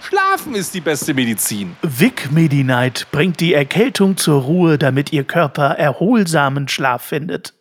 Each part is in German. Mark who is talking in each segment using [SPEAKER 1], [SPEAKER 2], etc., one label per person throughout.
[SPEAKER 1] Schlafen ist die beste Medizin.
[SPEAKER 2] Vic Medi-Night bringt die Erkältung zur Ruhe, damit Ihr Körper erholsamen Schlaf findet.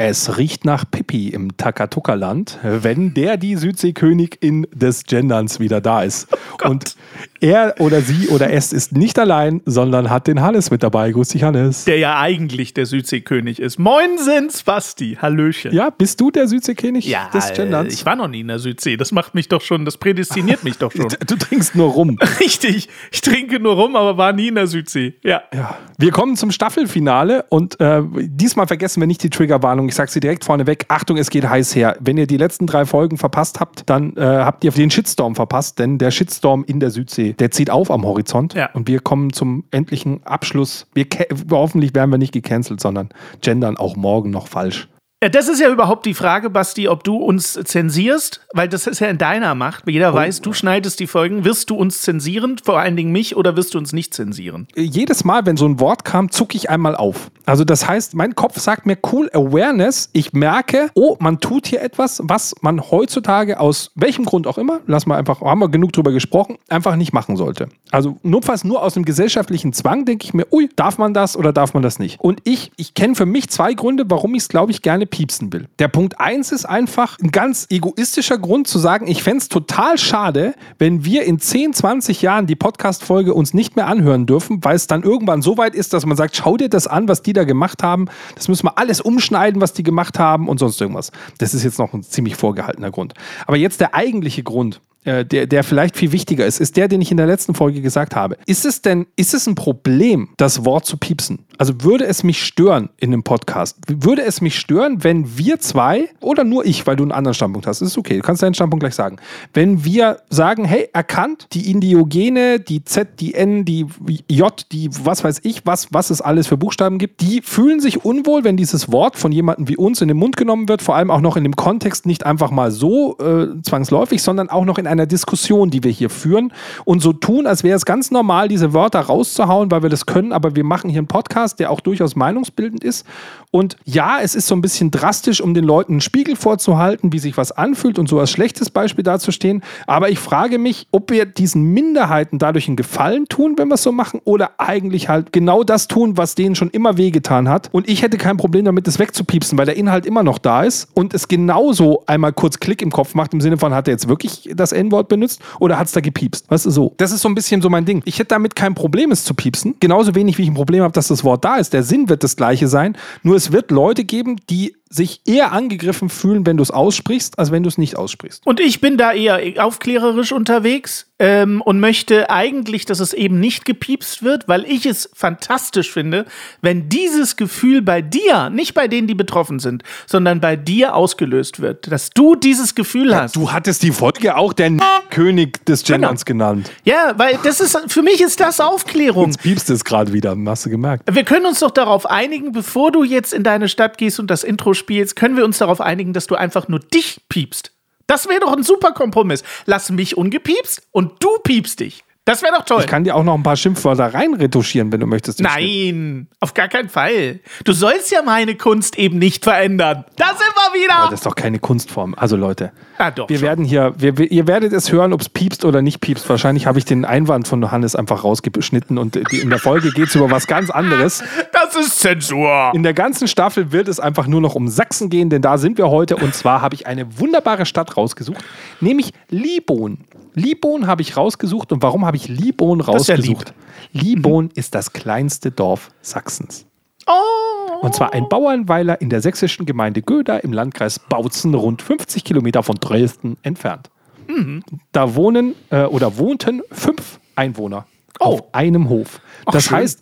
[SPEAKER 1] Es riecht nach Pippi im Takatuka-Land, wenn der die Südseekönigin des Genderns wieder da ist. Oh und er oder sie oder es ist nicht allein, sondern hat den Hannes mit dabei. Grüß dich, Hannes.
[SPEAKER 2] Der ja eigentlich der Südseekönig ist. Moin sind Basti. Hallöchen.
[SPEAKER 1] Ja, bist du der Südseekönig
[SPEAKER 2] ja, des Genderns? Ich war noch nie in der Südsee. Das macht mich doch schon, das prädestiniert mich doch schon.
[SPEAKER 1] Du trinkst nur rum.
[SPEAKER 2] Richtig. Ich trinke nur rum, aber war nie in der Südsee. Ja.
[SPEAKER 1] ja. Wir kommen zum Staffelfinale und äh, diesmal vergessen wir nicht die Triggerwarnung ich sage sie direkt vorneweg, Achtung, es geht heiß her. Wenn ihr die letzten drei Folgen verpasst habt, dann äh, habt ihr den Shitstorm verpasst, denn der Shitstorm in der Südsee, der zieht auf am Horizont
[SPEAKER 2] ja.
[SPEAKER 1] und wir kommen zum endlichen Abschluss. Wir hoffentlich werden wir nicht gecancelt, sondern gendern auch morgen noch falsch.
[SPEAKER 2] Das ist ja überhaupt die Frage, Basti, ob du uns zensierst, weil das ist ja in deiner Macht. Jeder oh. weiß, du schneidest die Folgen. Wirst du uns zensieren, vor allen Dingen mich, oder wirst du uns nicht zensieren?
[SPEAKER 1] Jedes Mal, wenn so ein Wort kam, zucke ich einmal auf. Also das heißt, mein Kopf sagt mir cool Awareness. Ich merke, oh, man tut hier etwas, was man heutzutage aus welchem Grund auch immer, lass mal einfach, haben wir genug drüber gesprochen, einfach nicht machen sollte. Also notfalls nur aus dem gesellschaftlichen Zwang denke ich mir, ui, darf man das oder darf man das nicht? Und ich, ich kenne für mich zwei Gründe, warum ich es, glaube ich, gerne piepsen will. Der Punkt 1 ist einfach ein ganz egoistischer Grund zu sagen, ich fände es total schade, wenn wir in 10, 20 Jahren die Podcast-Folge uns nicht mehr anhören dürfen, weil es dann irgendwann so weit ist, dass man sagt, schau dir das an, was die da gemacht haben. Das müssen wir alles umschneiden, was die gemacht haben und sonst irgendwas. Das ist jetzt noch ein ziemlich vorgehaltener Grund. Aber jetzt der eigentliche Grund, äh, der, der vielleicht viel wichtiger ist, ist der, den ich in der letzten Folge gesagt habe. Ist es denn, ist es ein Problem, das Wort zu piepsen? Also würde es mich stören in dem Podcast? Würde es mich stören, wenn wir zwei oder nur ich, weil du einen anderen Standpunkt hast, ist okay, du kannst deinen Standpunkt gleich sagen. Wenn wir sagen, hey, erkannt, die Indiogene, die Z, die N, die J, die was weiß ich, was, was es alles für Buchstaben gibt, die fühlen sich unwohl, wenn dieses Wort von jemandem wie uns in den Mund genommen wird, vor allem auch noch in dem Kontext nicht einfach mal so äh, zwangsläufig, sondern auch noch in einer Diskussion, die wir hier führen und so tun, als wäre es ganz normal, diese Wörter rauszuhauen, weil wir das können, aber wir machen hier einen Podcast Podcast, der auch durchaus meinungsbildend ist. Und ja, es ist so ein bisschen drastisch, um den Leuten einen Spiegel vorzuhalten, wie sich was anfühlt und so als schlechtes Beispiel dazustehen. Aber ich frage mich, ob wir diesen Minderheiten dadurch einen Gefallen tun, wenn wir es so machen, oder eigentlich halt genau das tun, was denen schon immer wehgetan hat. Und ich hätte kein Problem damit, das wegzupiepsen, weil der Inhalt immer noch da ist und es genauso einmal kurz Klick im Kopf macht, im Sinne von, hat er jetzt wirklich das N-Wort benutzt oder hat es da gepiepst? Weißt du, so. Das ist so ein bisschen so mein Ding. Ich hätte damit kein Problem, es zu piepsen. Genauso wenig, wie ich ein Problem habe, dass das Wort da ist. Der Sinn wird das gleiche sein. Nur es wird Leute geben, die sich eher angegriffen fühlen, wenn du es aussprichst, als wenn du es nicht aussprichst.
[SPEAKER 2] Und ich bin da eher aufklärerisch unterwegs ähm, und möchte eigentlich, dass es eben nicht gepiepst wird, weil ich es fantastisch finde, wenn dieses Gefühl bei dir, nicht bei denen, die betroffen sind, sondern bei dir ausgelöst wird, dass du dieses Gefühl ja, hast.
[SPEAKER 1] Du hattest die Folge auch der König des. Genderns genau. genannt.
[SPEAKER 2] Ja, weil das ist, für mich ist das Aufklärung.
[SPEAKER 1] Jetzt piepst es gerade wieder, hast du gemerkt.
[SPEAKER 2] Wir können uns doch darauf einigen, bevor du jetzt in deine Stadt gehst und das Intro spielst, können wir uns darauf einigen, dass du einfach nur dich piepst. Das wäre doch ein super Kompromiss. Lass mich ungepiepst und du piepst dich. Das wäre doch toll.
[SPEAKER 1] Ich kann dir auch noch ein paar Schimpfwörter reinretuschieren, wenn du möchtest.
[SPEAKER 2] Nein, auf gar keinen Fall. Du sollst ja meine Kunst eben nicht verändern. Da sind wir wieder.
[SPEAKER 1] Aber das ist doch keine Kunstform. Also Leute,
[SPEAKER 2] ah, doch,
[SPEAKER 1] wir schon. werden hier, wir, ihr werdet es hören, ob es piepst oder nicht piepst. Wahrscheinlich habe ich den Einwand von Johannes einfach rausgeschnitten und in der Folge geht es über was ganz anderes.
[SPEAKER 2] Das ist Zensur.
[SPEAKER 1] In der ganzen Staffel wird es einfach nur noch um Sachsen gehen, denn da sind wir heute. Und zwar habe ich eine wunderbare Stadt rausgesucht, nämlich Libon. Libon habe ich rausgesucht. Und warum habe ich Libon rausgesucht? Ja Libon mhm. ist das kleinste Dorf Sachsens.
[SPEAKER 2] Oh.
[SPEAKER 1] Und zwar ein Bauernweiler in der sächsischen Gemeinde Göda im Landkreis Bautzen, rund 50 Kilometer von Dresden entfernt. Mhm. Da wohnen äh, oder wohnten fünf Einwohner. Auf einem Hof. das
[SPEAKER 2] schön.
[SPEAKER 1] heißt,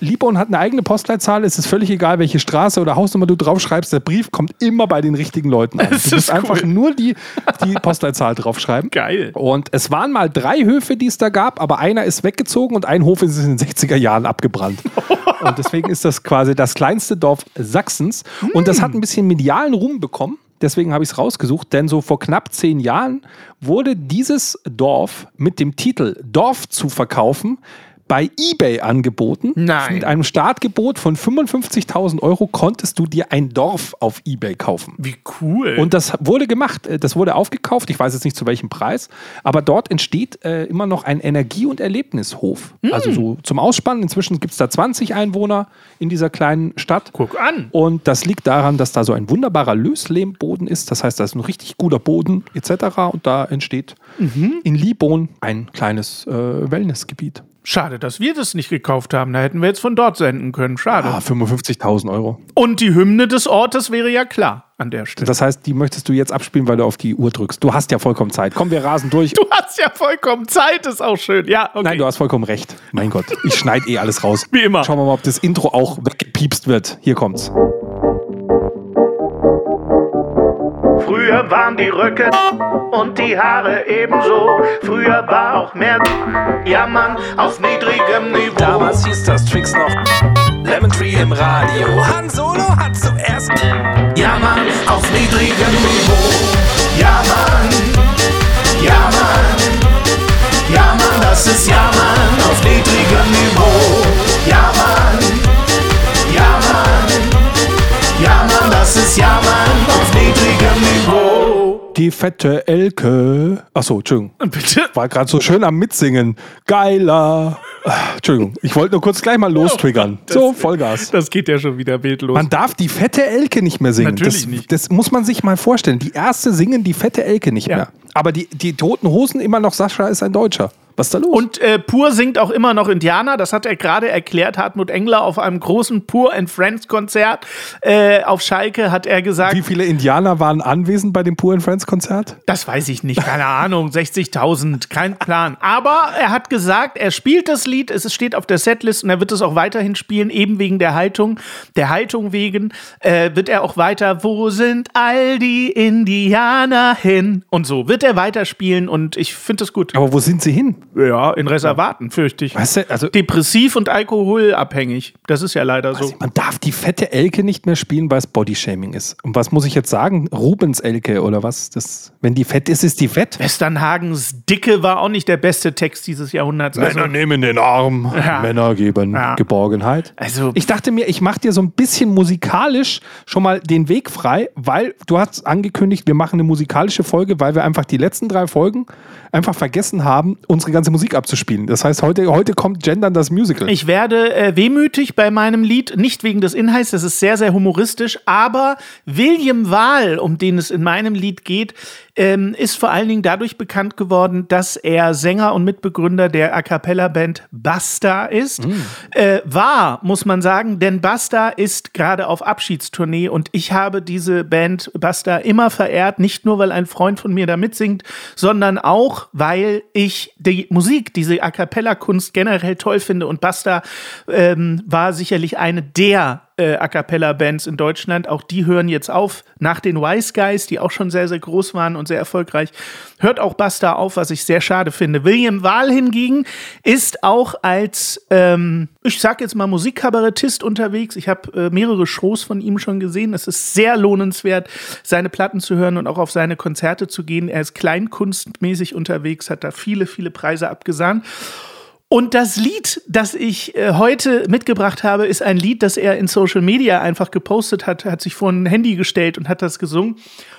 [SPEAKER 1] Liebon hat eine eigene Postleitzahl, es ist völlig egal, welche Straße oder Hausnummer du draufschreibst, der Brief kommt immer bei den richtigen Leuten an.
[SPEAKER 2] Das
[SPEAKER 1] du musst
[SPEAKER 2] ist
[SPEAKER 1] einfach
[SPEAKER 2] cool.
[SPEAKER 1] nur die, die Postleitzahl draufschreiben.
[SPEAKER 2] Geil.
[SPEAKER 1] Und es waren mal drei Höfe, die es da gab, aber einer ist weggezogen und ein Hof ist in den 60er Jahren abgebrannt. und deswegen ist das quasi das kleinste Dorf Sachsens. Und das hat ein bisschen medialen Ruhm bekommen. Deswegen habe ich es rausgesucht, denn so vor knapp zehn Jahren wurde dieses Dorf mit dem Titel Dorf zu verkaufen bei eBay angeboten.
[SPEAKER 2] Nein.
[SPEAKER 1] Mit einem Startgebot von 55.000 Euro konntest du dir ein Dorf auf eBay kaufen.
[SPEAKER 2] Wie cool.
[SPEAKER 1] Und das wurde gemacht, äh, das wurde aufgekauft, ich weiß jetzt nicht zu welchem Preis, aber dort entsteht äh, immer noch ein Energie- und Erlebnishof. Also so zum Ausspannen, inzwischen gibt es da 20 Einwohner in dieser kleinen Stadt.
[SPEAKER 2] Guck an.
[SPEAKER 1] Und das liegt daran, dass da so ein wunderbarer Löslehmboden ist. Das heißt, da ist ein richtig guter Boden etc. Und da entsteht in Libon ein kleines äh, Wellnessgebiet.
[SPEAKER 2] Schade, dass wir das nicht gekauft haben. Da hätten wir jetzt von dort senden können. Schade.
[SPEAKER 1] Ah, 55.000 Euro.
[SPEAKER 2] Und die Hymne des Ortes wäre ja klar an der Stelle.
[SPEAKER 1] Das heißt, die möchtest du jetzt abspielen, weil du auf die Uhr drückst. Du hast ja vollkommen Zeit. Komm, wir rasen durch.
[SPEAKER 2] Du hast ja vollkommen Zeit, ist auch schön. Ja, okay.
[SPEAKER 1] Nein, du hast vollkommen recht. Mein Gott, ich schneide eh alles raus.
[SPEAKER 2] Wie immer.
[SPEAKER 1] Schauen wir mal, ob das Intro auch weggepiepst wird. Hier kommt's.
[SPEAKER 3] Früher waren die Röcke und die Haare ebenso. Früher war auch mehr Jammern auf niedrigem Niveau.
[SPEAKER 4] Damals hieß das Tricks noch Lemon Tree im Radio. Han Solo hat zuerst
[SPEAKER 3] Jammern auf niedrigem Niveau. Jammern, jammern, jammern, das ist Jammern auf niedrigem Niveau.
[SPEAKER 1] Die fette Elke. Achso, Entschuldigung.
[SPEAKER 2] Bitte?
[SPEAKER 1] War gerade so schön am Mitsingen. Geiler. Ah, Entschuldigung, ich wollte nur kurz gleich mal lostriggern.
[SPEAKER 2] das-
[SPEAKER 1] so, Vollgas.
[SPEAKER 2] Das geht ja schon wieder wildlos.
[SPEAKER 1] Man darf die fette Elke nicht mehr singen.
[SPEAKER 2] Natürlich
[SPEAKER 1] das,
[SPEAKER 2] nicht.
[SPEAKER 1] Das muss man sich mal vorstellen. Die erste singen die fette Elke nicht
[SPEAKER 2] Ja.
[SPEAKER 1] mehr. Aber die, die toten Hosen immer noch Sascha ist ein Deutscher. Was ist da los?
[SPEAKER 2] Und äh, Pur singt auch immer noch Indianer. Das hat er gerade erklärt. Hartmut Engler auf einem großen Pur and Friends Konzert äh, auf Schalke hat er gesagt.
[SPEAKER 1] wie viele Indianer waren anwesend bei dem Pure Friends Konzert?
[SPEAKER 2] Das weiß ich nicht, keine Ahnung, 60.000, kein Plan. Aber er hat gesagt, er spielt das Lied, es steht auf der Setlist und er wird es auch weiterhin spielen, eben wegen der Haltung. Der Haltung wegen äh, wird er auch weiter, wo sind all die Indianer hin? Und so wird er weiterspielen und ich finde das gut.
[SPEAKER 1] Aber wo sind sie hin?
[SPEAKER 2] Ja, in Reservaten, fürchte ich.
[SPEAKER 1] Weißt du, also
[SPEAKER 2] Depressiv und alkoholabhängig. Das ist ja leider so.
[SPEAKER 1] man darf die fette Elke nicht mehr spielen, weil es Bodyshaming ist. Und was muss ich jetzt sagen? Rubens Elke oder was? Das, wenn die fett ist, ist die fett.
[SPEAKER 2] Westernhagens Dicke war auch nicht der beste Text dieses Jahrhunderts. Also,
[SPEAKER 1] Männer nehmen den Arm,
[SPEAKER 2] Ja.
[SPEAKER 1] Männer geben
[SPEAKER 2] Ja.
[SPEAKER 1] Geborgenheit.
[SPEAKER 2] Also-
[SPEAKER 1] ich dachte mir, ich mache dir so ein bisschen musikalisch schon mal den Weg frei, weil du hast angekündigt, wir machen eine musikalische Folge, weil wir einfach die letzten drei Folgen einfach vergessen haben, unsere ganze Musik abzuspielen. Das heißt, heute, heute kommt Gendern das Musical.
[SPEAKER 2] Ich werde äh, wehmütig bei meinem Lied, nicht wegen des Inhalts, das ist sehr, sehr humoristisch, aber William Wahl, um den es in meinem Lied geht, ähm, ist vor allen Dingen dadurch bekannt geworden, dass er Sänger und Mitbegründer der A Cappella-Band Basta ist. Äh, war, muss man sagen, denn Basta ist gerade auf Abschiedstournee und ich habe diese Band Basta immer verehrt, nicht nur, weil ein Freund von mir da mitsingt, sondern auch, weil ich die Musik, diese A Cappella-Kunst generell toll finde und Basta ähm, war sicherlich eine der äh, A Cappella-Bands in Deutschland. Auch die hören jetzt auf nach den Wise Guys, die auch schon sehr, sehr groß waren und sehr erfolgreich. Hört auch Basta auf, was ich sehr schade finde. William Wahl hingegen ist auch als, ähm, ich sag jetzt mal, Musikkabarettist unterwegs. Ich habe äh, mehrere Shows von ihm schon gesehen. Es ist sehr lohnenswert, seine Platten zu hören und auch auf seine Konzerte zu gehen. Er ist kleinkunstmäßig unterwegs, hat da viele, viele Preise abgesahnt. Und das Lied, das ich äh, heute mitgebracht habe, ist ein Lied, das er in Social Media einfach gepostet hat. Hat sich vor ein Handy gestellt und hat das gesungen.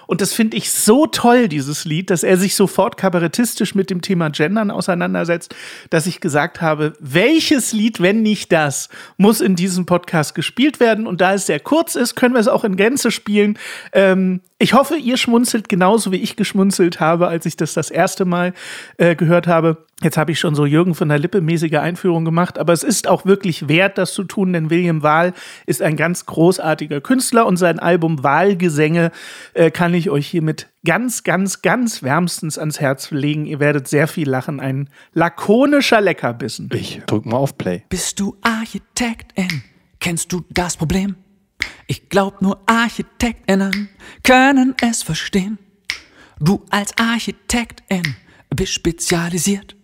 [SPEAKER 2] Und das finde ich so toll, dieses Lied, dass er sich sofort kabarettistisch mit dem Thema Gendern auseinandersetzt, dass ich gesagt habe, welches Lied, wenn nicht das, muss in diesem Podcast gespielt werden. Und da es sehr kurz ist, können wir es auch in Gänze spielen. Ähm, Ich hoffe, ihr schmunzelt genauso wie ich geschmunzelt habe, als ich das das erste Mal äh, gehört habe. Jetzt habe ich schon so Jürgen von der Lippe mäßige Einführung gemacht, aber es ist auch wirklich wert, das zu tun, denn William Wahl ist ein ganz großartiger Künstler und sein Album Wahlgesänge äh, kann ich euch hiermit ganz, ganz, ganz wärmstens ans Herz legen. Ihr werdet sehr viel lachen. Ein lakonischer Leckerbissen.
[SPEAKER 1] Ich drück mal auf Play.
[SPEAKER 5] Bist du Architektin? Kennst du das Problem? Ich glaub nur Architektinnen können es verstehen. Du als Architektin bist spezialisiert,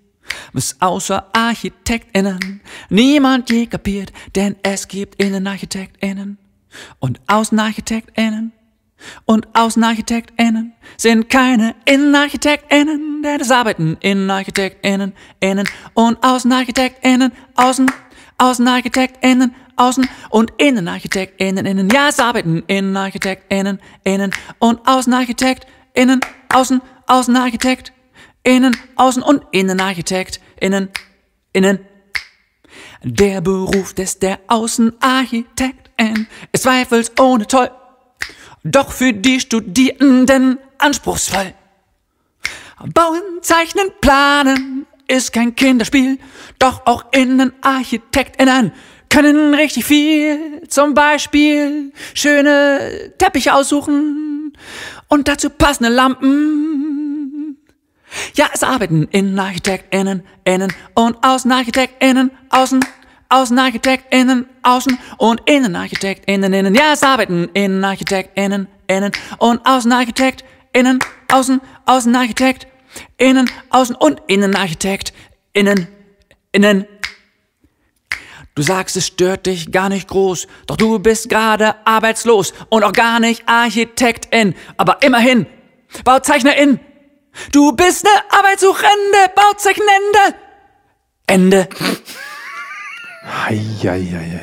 [SPEAKER 5] was außer Architektinnen niemand je kapiert, denn es gibt Innenarchitektinnen und Außenarchitektinnen. Und Außenarchitektinnen sind keine Innenarchitektinnen, denn es arbeiten Innenarchitektinnen, Innen und Außenarchitektinnen, Außen, AußenarchitektInnen, Außen- und InnenarchitektInnen, Innen. Ja, es arbeiten InnenarchitektInnen, Innen und AußenarchitektInnen, Außen, Außenarchitekt, Innen, Außen- und InnenarchitektInnen, Innen. Der Beruf des der Außenarchitektin ist zweifelsohne toll, doch für die Studierenden anspruchsvoll. Bauen, zeichnen, planen ist kein Kinderspiel, doch auch InnenarchitektInnen können richtig viel. Zum Beispiel schöne Teppiche aussuchen und dazu passende Lampen. Ja, es arbeiten InnenarchitektInnen, Innen und AußenarchitektInnen, Außen, AußenarchitektInnen, Außen und InnenarchitektInnen, Innen. Ja, es arbeiten InnenarchitektInnen, Innen und AußenarchitektInnen, Außen, Außenarchitekt, Innen, Außen und Innenarchitekt, Innen, Innen. Du sagst, es stört dich gar nicht groß, doch du bist gerade arbeitslos und auch gar nicht Architektin, aber immerhin Bauzeichnerin. Du bist ne Arbeitssuchende, Bauzeichnende. Ende.
[SPEAKER 1] Eieieiei.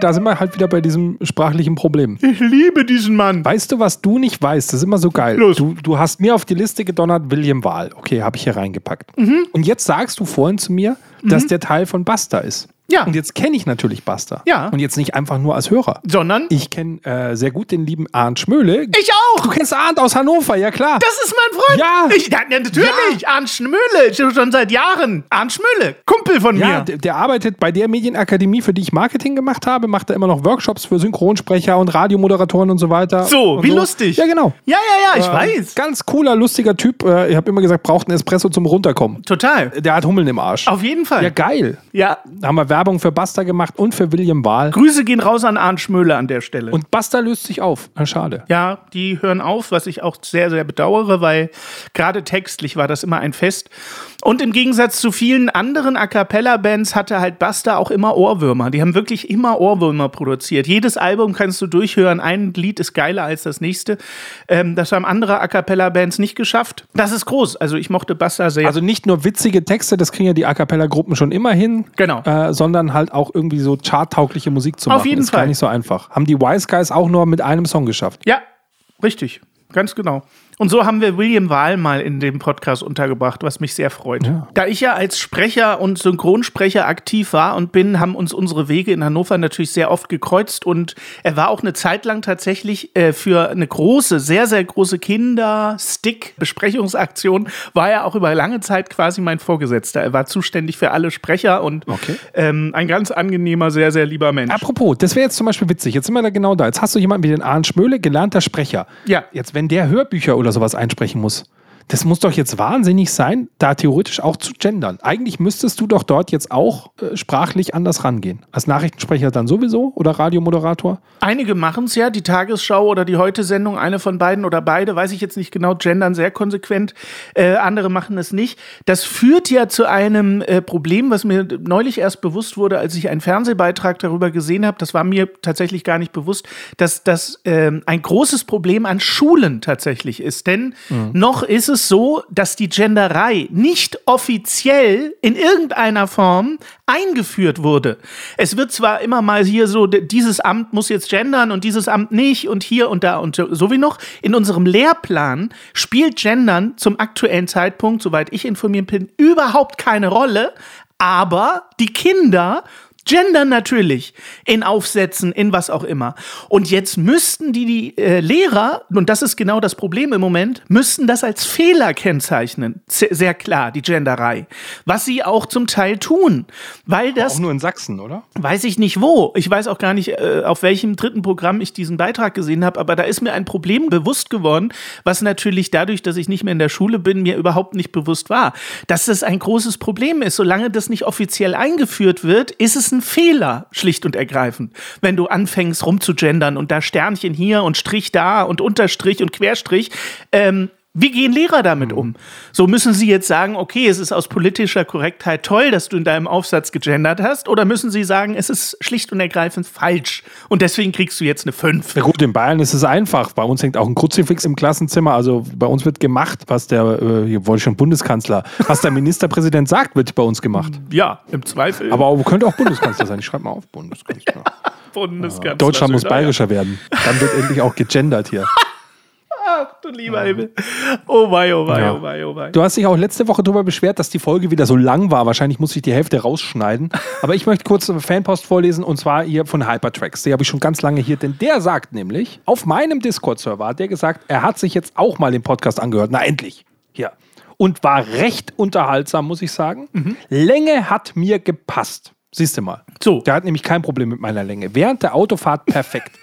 [SPEAKER 1] Da sind wir halt wieder bei diesem sprachlichen Problem.
[SPEAKER 2] Ich liebe diesen Mann.
[SPEAKER 1] Weißt du, was du nicht weißt? Das ist immer so geil.
[SPEAKER 2] Los.
[SPEAKER 1] Du, du hast mir auf die Liste gedonnert, William Wahl. Okay, habe ich hier reingepackt.
[SPEAKER 2] Mhm.
[SPEAKER 1] Und jetzt sagst du vorhin zu mir, dass der Teil von Basta ist.
[SPEAKER 2] Ja.
[SPEAKER 1] Und jetzt kenne ich natürlich Basta.
[SPEAKER 2] Ja.
[SPEAKER 1] Und jetzt nicht einfach nur als Hörer.
[SPEAKER 2] Sondern
[SPEAKER 1] Ich kenne äh, sehr gut den lieben Arndt Schmöhle.
[SPEAKER 2] ich auch.
[SPEAKER 1] Du kennst Arndt aus Hannover, ja klar.
[SPEAKER 2] Das ist mein Freund.
[SPEAKER 1] Ja.
[SPEAKER 2] Ich, ja, ja, natürlich. Arndt Schmöhle. Schon seit Jahren. Arndt Schmöhle. Kumpel von
[SPEAKER 1] Ja,
[SPEAKER 2] mir.
[SPEAKER 1] der, der arbeitet bei der Medienakademie, für die ich Marketing gemacht habe, macht er immer noch Workshops für Synchronsprecher und Radiomoderatoren und so weiter.
[SPEAKER 2] So, wie lustig.
[SPEAKER 1] Ja, genau.
[SPEAKER 2] Ja, ja, ja, ich
[SPEAKER 1] Äh,
[SPEAKER 2] weiß.
[SPEAKER 1] Ganz cooler, lustiger Typ. Äh, Ich habe immer gesagt, braucht einen Espresso zum Runterkommen.
[SPEAKER 2] Total.
[SPEAKER 1] Der hat Hummeln im Arsch.
[SPEAKER 2] Auf jeden Fall.
[SPEAKER 1] Ja, geil.
[SPEAKER 2] Ja.
[SPEAKER 1] Da haben wir Werbung für Basta gemacht und für William Wahl.
[SPEAKER 2] Grüße gehen raus an Arndt Schmöhle an der Stelle.
[SPEAKER 1] Und Basta löst sich auf. Schade.
[SPEAKER 2] Ja, die hören auf, was ich auch sehr, sehr bedauere, weil gerade textlich war das immer ein Fest. Und im Gegensatz zu vielen anderen A Cappella-Bands hatte halt Basta auch immer Ohrwürmer. Die haben wirklich immer Ohrwürmer produziert. Jedes Album kannst du durchhören. Ein Lied ist geiler als das nächste. Ähm, das haben andere A Cappella-Bands nicht geschafft. Das ist groß. Also ich mochte Basta sehr.
[SPEAKER 1] Also nicht nur witzige Texte, das kriegen ja die A Cappella-Gruppen schon immer hin.
[SPEAKER 2] Genau.
[SPEAKER 1] Äh, sondern halt auch irgendwie so charttaugliche Musik zu
[SPEAKER 2] Auf
[SPEAKER 1] machen.
[SPEAKER 2] jeden
[SPEAKER 1] ist gar
[SPEAKER 2] Fall.
[SPEAKER 1] nicht so einfach. Haben die Wise Guys auch nur mit einem Song geschafft.
[SPEAKER 2] Ja, richtig. Ganz genau. Und so haben wir William Wahl mal in dem Podcast untergebracht, was mich sehr freut. Da ich ja als Sprecher und Synchronsprecher aktiv war und bin, haben uns unsere Wege in Hannover natürlich sehr oft gekreuzt und er war auch eine Zeit lang tatsächlich äh, für eine große, sehr, sehr große Kinder-Stick-Besprechungsaktion, war er auch über lange Zeit quasi mein Vorgesetzter. Er war zuständig für alle Sprecher und
[SPEAKER 1] Okay.
[SPEAKER 2] ähm, ein ganz angenehmer, sehr, sehr lieber Mensch.
[SPEAKER 1] Apropos, das wäre jetzt zum Beispiel witzig. Jetzt sind wir da genau da. Jetzt hast du jemanden wie den Arndt Schmöhle, gelernter Sprecher.
[SPEAKER 2] Ja.
[SPEAKER 1] Jetzt, wenn der Hörbücher oder sowas einsprechen muss, das muss doch jetzt wahnsinnig sein, da theoretisch auch zu gendern. Eigentlich müsstest du doch dort jetzt auch äh, sprachlich anders rangehen. Als Nachrichtensprecher dann sowieso oder Radiomoderator?
[SPEAKER 2] Einige machen es ja, die Tagesschau oder die Heute-Sendung, eine von beiden oder beide, weiß ich jetzt nicht genau, gendern sehr konsequent. Äh, andere machen es nicht. Das führt ja zu einem äh, Problem, was mir neulich erst bewusst wurde, als ich einen Fernsehbeitrag darüber gesehen habe. Das war mir tatsächlich gar nicht bewusst, dass das ähm, ein großes Problem an Schulen tatsächlich ist. Denn noch ist es so, dass die Genderei nicht offiziell in irgendeiner Form eingeführt wurde. Es wird zwar immer mal hier so, dieses Amt muss jetzt gendern und dieses Amt nicht und hier und da und so wie noch. In unserem Lehrplan spielt Gendern zum aktuellen Zeitpunkt, soweit ich informiert bin, überhaupt keine Rolle. Aber die Kinder Gendern natürlich. In Aufsätzen, in was auch immer. Und jetzt müssten die, die äh, Lehrer, und das ist genau das Problem im Moment, müssten das als Fehler kennzeichnen. Sehr, sehr klar, die Genderei. Was sie auch zum Teil tun. Weil das
[SPEAKER 1] Auch nur in Sachsen, oder?
[SPEAKER 2] weiß ich nicht wo. Ich weiß auch gar nicht, äh, auf welchem dritten Programm ich diesen Beitrag gesehen habe, aber da ist mir ein Problem bewusst geworden, was natürlich dadurch, dass ich nicht mehr in der Schule bin, mir überhaupt nicht bewusst war. Dass das ein großes Problem ist. Solange das nicht offiziell eingeführt wird, ist es ein Fehler, schlicht und ergreifend. Wenn du anfängst rumzugendern und da Sternchen hier und Strich da und Unterstrich und Querstrich, ähm, wie gehen Lehrer damit um? So müssen sie jetzt sagen, okay, es ist aus politischer Korrektheit toll, dass du in deinem Aufsatz gegendert hast, oder müssen sie sagen, es ist schlicht und ergreifend falsch und deswegen kriegst du jetzt eine 5?
[SPEAKER 1] Ja gut, in Bayern ist es einfach. Bei uns hängt auch ein Kruzifix im Klassenzimmer. Also bei uns wird gemacht, was der, äh, hier wollte ich schon Bundeskanzler, was der Ministerpräsident sagt, wird bei uns gemacht.
[SPEAKER 2] Ja, im Zweifel.
[SPEAKER 1] Aber auch- könnte auch Bundeskanzler sein. Ich schreibe mal auf, Bundeskanzler.
[SPEAKER 2] Bundeskanzler
[SPEAKER 1] Deutschland muss bayerischer werden. Dann wird endlich auch gegendert hier.
[SPEAKER 2] Ja. Du lieber Himmel. Oh wei, oh wei,
[SPEAKER 1] Ja.
[SPEAKER 2] oh wei, oh wei.
[SPEAKER 1] Du hast dich auch letzte Woche darüber beschwert, dass die Folge wieder so lang war. Wahrscheinlich muss ich die Hälfte rausschneiden. Aber ich möchte kurz eine Fanpost vorlesen und zwar hier von Hypertracks. Die habe ich schon ganz lange hier, denn der sagt nämlich, auf meinem Discord-Server hat der gesagt, er hat sich jetzt auch mal den Podcast angehört. Na endlich. Hier. Und war recht unterhaltsam, muss ich sagen. Länge hat mir gepasst. Siehst du mal.
[SPEAKER 2] So.
[SPEAKER 1] Der hat nämlich kein Problem mit meiner Länge. Während der Autofahrt perfekt.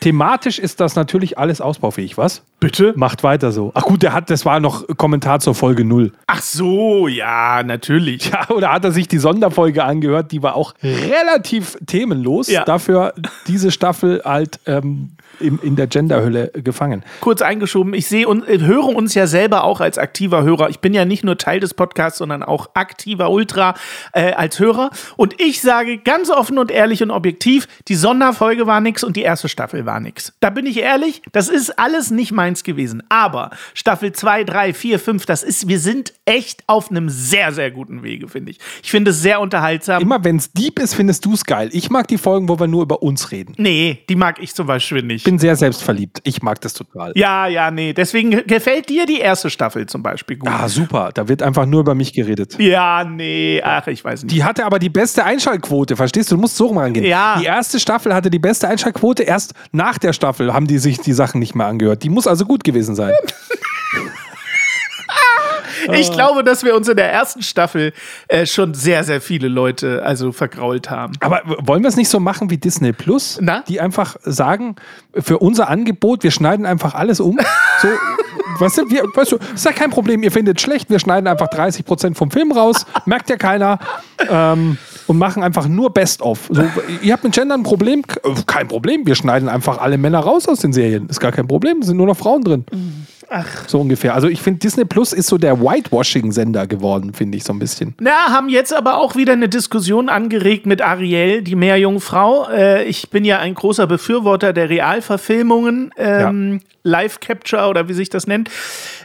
[SPEAKER 1] Thematisch ist das natürlich alles ausbaufähig, was?
[SPEAKER 2] Bitte?
[SPEAKER 1] Macht weiter so. Ach gut, der hat, das war noch Kommentar zur Folge 0.
[SPEAKER 2] Ach so, ja, natürlich.
[SPEAKER 1] Ja, oder hat er sich die Sonderfolge angehört, die war auch relativ themenlos.
[SPEAKER 2] Ja.
[SPEAKER 1] Dafür diese Staffel halt ähm, in, in der Genderhölle gefangen.
[SPEAKER 2] kurz eingeschoben, ich sehe und äh, höre uns ja selber auch als aktiver Hörer. Ich bin ja nicht nur Teil des Podcasts, sondern auch aktiver Ultra äh, als Hörer. Und ich sage ganz offen und ehrlich und objektiv, die Sonderfolge war nix und die erste Staffel war nix. Da bin ich ehrlich, das ist alles nicht meins gewesen. Aber Staffel 2, 3, 4, 5, das ist, wir sind echt auf einem sehr, sehr guten Wege, finde ich. Ich finde es sehr unterhaltsam.
[SPEAKER 1] Immer wenn es deep ist, findest du es geil. Ich mag die Folgen, wo wir nur über uns reden.
[SPEAKER 2] nee, die mag ich zum Beispiel nicht.
[SPEAKER 1] Ich bin sehr selbstverliebt. Ich mag das total.
[SPEAKER 2] ja, ja, nee. Deswegen gefällt dir die erste Staffel zum Beispiel gut.
[SPEAKER 1] Ah, super. Da wird einfach nur über mich geredet.
[SPEAKER 2] Ja, nee, ach, ich weiß nicht.
[SPEAKER 1] Die hatte aber die beste Einschaltquote, verstehst du? Du musst so rangehen.
[SPEAKER 2] Ja.
[SPEAKER 1] Die erste Staffel hatte die beste Einschaltquote, erst nach der Staffel haben die sich die Sachen nicht mehr angehört. Die muss also gut gewesen sein.
[SPEAKER 2] Ich glaube, dass wir uns in der ersten Staffel äh, schon sehr, sehr viele Leute also vergrault haben.
[SPEAKER 1] Aber wollen wir es nicht so machen wie Disney Plus?
[SPEAKER 2] Na?
[SPEAKER 1] Die einfach sagen, für unser Angebot, wir schneiden einfach alles um. So, weißt du, wir, weißt du, ist ja kein Problem, ihr findet schlecht, wir schneiden einfach 30% vom Film raus, merkt ja keiner. Ähm, und machen einfach nur Best-of. So, ihr habt mit Gender ein Problem? Äh, Kein Problem, wir schneiden einfach alle Männer raus aus den Serien. Ist gar kein Problem, es sind nur noch Frauen drin. Ach. So ungefähr. Also ich finde, Disney Plus ist so der Whitewashing-Sender geworden, finde ich so ein bisschen.
[SPEAKER 2] Na, haben jetzt aber auch wieder eine Diskussion angeregt mit Ariel, die Meerjungfrau. Äh, ich bin ja ein großer Befürworter der Realverfilmungen, ähm, Live Capture oder wie sich das nennt.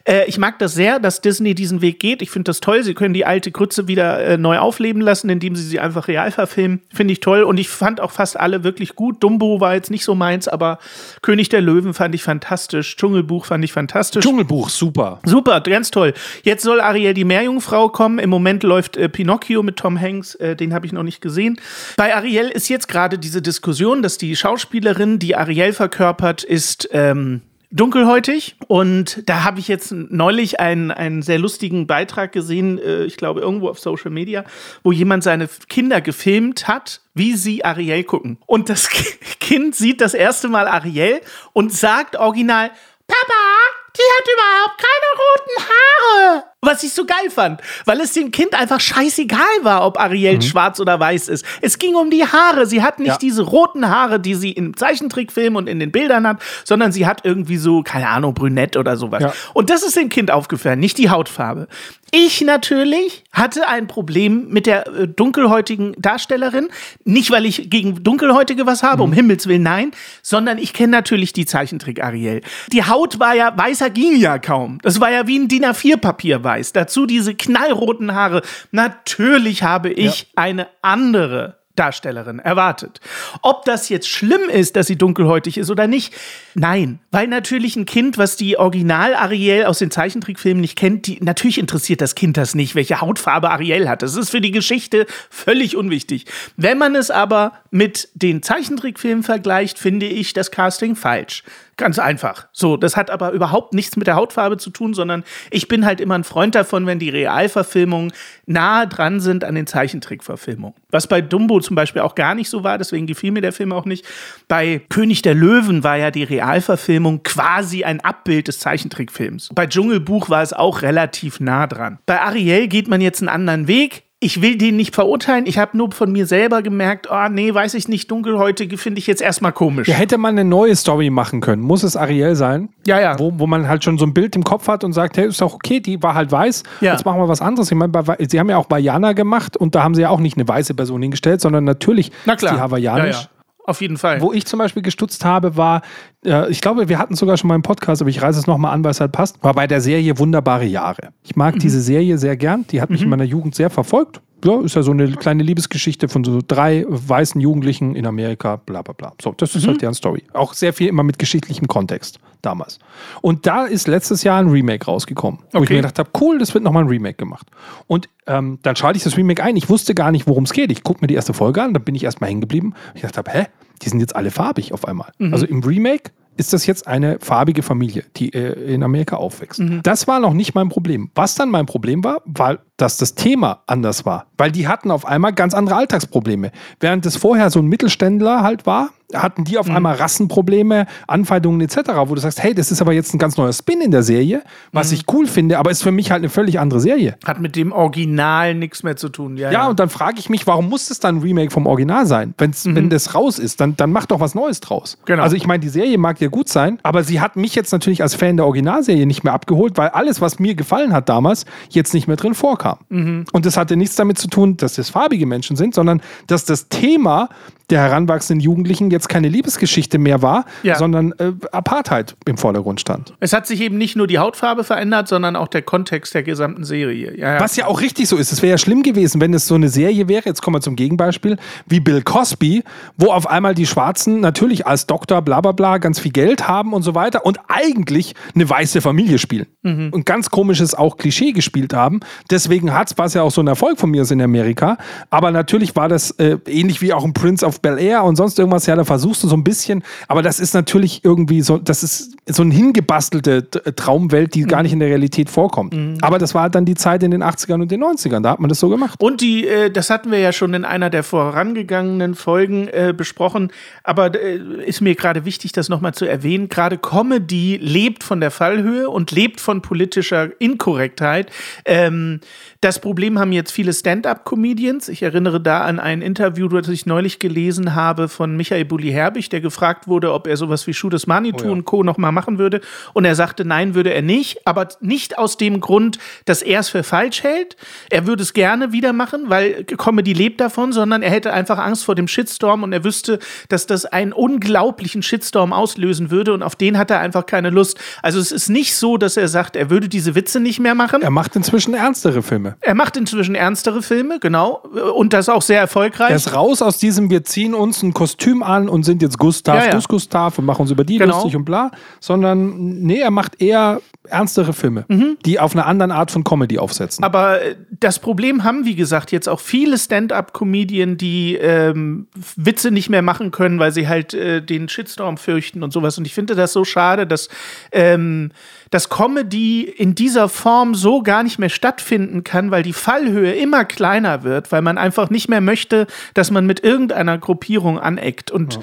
[SPEAKER 2] Äh, ich mag das sehr, dass Disney diesen Weg geht. Ich finde das toll. Sie können die alte Grütze wieder äh, neu aufleben lassen, indem sie sie einfach real verfilmen. Finde ich toll. Und ich fand auch fast alle wirklich gut. Dumbo war jetzt nicht so meins, aber König der Löwen fand ich fantastisch. Dschungelbuch fand ich fantastisch.
[SPEAKER 1] Dschungelbuch, super.
[SPEAKER 2] Super, ganz toll. Jetzt soll Ariel die Meerjungfrau kommen. Im Moment läuft äh, Pinocchio mit Tom Hanks. Äh, den habe ich noch nicht gesehen. Bei Ariel ist jetzt gerade diese Diskussion, dass die Schauspielerin, die Ariel verkörpert, ist. Ähm, Dunkelhäutig und da habe ich jetzt neulich einen, einen sehr lustigen Beitrag gesehen, äh, ich glaube irgendwo auf Social Media, wo jemand seine Kinder gefilmt hat, wie sie Ariel gucken. Und das Kind sieht das erste Mal Ariel und sagt original, Papa, die hat überhaupt keine roten Haare. Was ich so geil fand, weil es dem Kind einfach scheißegal war, ob Ariel schwarz oder weiß ist. Es ging um die Haare. Sie hat nicht
[SPEAKER 1] Ja.
[SPEAKER 2] diese roten Haare, die sie im Zeichentrickfilm und in den Bildern hat, sondern sie hat irgendwie so, keine Ahnung, brünett oder sowas.
[SPEAKER 1] Ja.
[SPEAKER 2] Und das ist dem Kind aufgefallen, nicht die Hautfarbe. Ich natürlich hatte ein Problem mit der äh, dunkelhäutigen Darstellerin. Nicht, weil ich gegen Dunkelhäutige was habe, um Himmels Willen, nein, sondern ich kenne natürlich die Zeichentrick Ariel. Die Haut war ja, weißer ging ja kaum. Das war ja wie ein DIN A4-Papier weiß. Dazu diese knallroten Haare. Natürlich habe ich eine andere Darstellerin erwartet. Ob das jetzt schlimm ist, dass sie dunkelhäutig ist oder nicht, nein. Weil natürlich ein Kind, was die Original Ariel aus den Zeichentrickfilmen nicht kennt, die, natürlich interessiert das Kind das nicht, welche Hautfarbe Ariel hat. Das ist für die Geschichte völlig unwichtig. Wenn man es aber mit den Zeichentrickfilmen vergleicht, finde ich das Casting falsch. Ganz einfach. So, das hat aber überhaupt nichts mit der Hautfarbe zu tun, sondern ich bin halt immer ein Freund davon, wenn die Realverfilmungen nahe dran sind an den Zeichentrickverfilmungen. Was bei Dumbo zum Beispiel auch gar nicht so war, deswegen gefiel mir der Film auch nicht. Bei König der Löwen war ja die Realverfilmung quasi ein Abbild des Zeichentrickfilms. Bei Dschungelbuch war es auch relativ nah dran. Bei Ariel geht man jetzt einen anderen Weg ich will den nicht verurteilen. Ich habe nur von mir selber gemerkt, oh nee, weiß ich nicht, dunkelhäutige finde ich jetzt erstmal komisch.
[SPEAKER 1] Ja, hätte man eine neue Story machen können. Muss es Ariel sein?
[SPEAKER 2] Ja, ja.
[SPEAKER 1] Wo, wo man halt schon so ein Bild im Kopf hat und sagt, hey, ist doch okay, die war halt weiß.
[SPEAKER 2] Ja.
[SPEAKER 1] Jetzt machen wir was anderes. Ich meine, sie haben ja auch Bayana gemacht und da haben sie ja auch nicht eine weiße Person hingestellt, sondern natürlich
[SPEAKER 2] Na klar.
[SPEAKER 1] ist die hawaiianisch.
[SPEAKER 2] Ja, ja. Auf jeden Fall.
[SPEAKER 1] Wo ich zum Beispiel gestutzt habe, war, äh, ich glaube, wir hatten sogar schon mal im Podcast, aber ich reiße es nochmal an, weil es halt passt, war bei der Serie Wunderbare Jahre. Ich mag
[SPEAKER 2] Mhm.
[SPEAKER 1] diese Serie sehr gern. Die hat mich in meiner Jugend sehr verfolgt. Ja, ist ja so eine kleine Liebesgeschichte von so drei weißen Jugendlichen in Amerika, bla bla bla. So, das ist
[SPEAKER 2] Mhm.
[SPEAKER 1] halt deren Story. Auch sehr viel immer mit geschichtlichem Kontext damals. Und da ist letztes Jahr ein Remake rausgekommen, wo ich
[SPEAKER 2] Okay.
[SPEAKER 1] mir gedacht habe, cool, das wird nochmal ein Remake gemacht. Und ähm, dann schalte ich das Remake ein. Ich wusste gar nicht, worum es geht. Ich gucke mir die erste Folge an, dann bin ich erstmal hängen geblieben. Ich dachte, hä, die sind jetzt alle farbig auf einmal. Also im Remake ist das jetzt eine farbige Familie, die äh, in Amerika aufwächst. Das war noch nicht mein Problem. Was dann mein Problem war, war, dass das Thema anders war. Weil die hatten auf einmal ganz andere Alltagsprobleme. Während es vorher so ein Mittelständler halt war, hatten die auf einmal Rassenprobleme, Anfeindungen etc., wo du sagst, hey, das ist aber jetzt ein ganz neuer Spin in der Serie, was ich cool finde, aber ist für mich halt eine völlig andere Serie.
[SPEAKER 2] Hat mit dem Original nichts mehr zu tun. Ja,
[SPEAKER 1] Ja, und dann frage ich mich, warum muss es dann ein Remake vom Original sein? Wenn's, Wenn das raus ist, dann, dann mach doch was Neues draus.
[SPEAKER 2] Genau.
[SPEAKER 1] Also ich meine, die Serie mag ja gut sein, aber sie hat mich jetzt natürlich als Fan der Originalserie nicht mehr abgeholt, weil alles, was mir gefallen hat damals, jetzt nicht mehr drin vorkam. Und das hatte nichts damit zu tun, dass das farbige Menschen sind, sondern dass das Thema der heranwachsenden Jugendlichen jetzt keine Liebesgeschichte mehr war,
[SPEAKER 2] Ja.
[SPEAKER 1] sondern äh, Apartheid im Vordergrund stand.
[SPEAKER 2] es hat sich eben nicht nur die Hautfarbe verändert, sondern auch der Kontext der gesamten Serie. Ja, ja.
[SPEAKER 1] Was ja auch richtig so ist. Es wäre ja schlimm gewesen, wenn es so eine Serie wäre, jetzt kommen wir zum Gegenbeispiel, wie Bill Cosby, wo auf einmal die Schwarzen natürlich als Doktor bla bla bla ganz viel Geld haben und so weiter und eigentlich eine weiße Familie spielen. Und ganz komisches auch Klischee gespielt haben. Deswegen hat es ja auch so ein Erfolg von mir aus in Amerika. Aber natürlich war das äh, ähnlich wie auch ein Prince of Bel Air und sonst irgendwas. Ja, da versuchst du so ein bisschen. Aber das ist natürlich irgendwie so, das ist so eine hingebastelte T- Traumwelt, die gar nicht in der Realität vorkommt. Aber das war halt dann die Zeit in den 80ern und den 90ern. Da hat man das so gemacht.
[SPEAKER 2] Und die, äh, das hatten wir ja schon in einer der vorangegangenen Folgen äh, besprochen, aber äh, ist mir gerade wichtig, das nochmal zu erwähnen. Gerade Comedy lebt von der Fallhöhe und lebt von politischer Inkorrektheit. Ähm, das Problem haben jetzt viele Stand-up-Comedians. Ich erinnere da an ein Interview, das ich neulich gelesen habe von Michael Bulli-Herbig, der gefragt wurde, ob er sowas wie des Manitou und Co. nochmal machen würde. Und er sagte, nein, würde er nicht, aber nicht aus dem Grund, dass er es für falsch hält. Er würde es gerne wieder machen, weil Comedy lebt davon, sondern er hätte einfach Angst vor dem Shitstorm und er wüsste, dass das einen unglaublichen Shitstorm auslösen würde und auf den hat er einfach keine Lust. Also es ist nicht so, dass er sagt, er würde diese Witze nicht mehr machen.
[SPEAKER 1] Er macht inzwischen ernstere Filme.
[SPEAKER 2] Er macht inzwischen ernstere Filme, genau, und das auch sehr erfolgreich.
[SPEAKER 1] Er ist raus aus diesem, wir ziehen uns ein Kostüm an und sind jetzt Gustav,
[SPEAKER 2] Ja, ja.
[SPEAKER 1] dus Gustav und machen uns über die
[SPEAKER 2] Genau.
[SPEAKER 1] lustig und bla, sondern nee, er macht eher ernstere Filme, die auf einer anderen Art von Comedy aufsetzen.
[SPEAKER 2] Aber äh, das Problem haben, wie gesagt, jetzt auch viele Stand-up-Comedien, die ähm, Witze nicht mehr machen können, weil sie halt äh, den Shitstorm fürchten und sowas. Und ich finde das so schade, dass, ähm, dass Comedy in dieser Form so gar nicht mehr stattfinden kann, weil die Fallhöhe immer kleiner wird, weil man einfach nicht mehr möchte, dass man mit irgendeiner Gruppierung aneckt. Und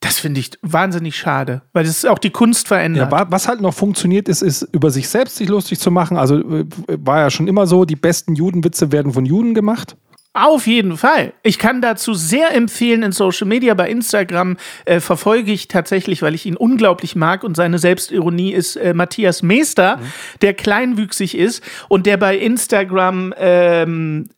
[SPEAKER 2] das finde ich wahnsinnig schade, weil es auch die Kunst verändert.
[SPEAKER 1] Ja, wa- was halt noch funktioniert, ist, ist über sich selbst sich lustig zu machen. Also äh, war ja schon immer so, die besten Judenwitze werden von Juden gemacht.
[SPEAKER 2] Auf jeden Fall. Ich kann dazu sehr empfehlen in Social Media, bei Instagram äh, verfolge ich tatsächlich, weil ich ihn unglaublich mag und seine Selbstironie ist äh, Matthias Meester, der kleinwüchsig ist und der bei Instagram ähm,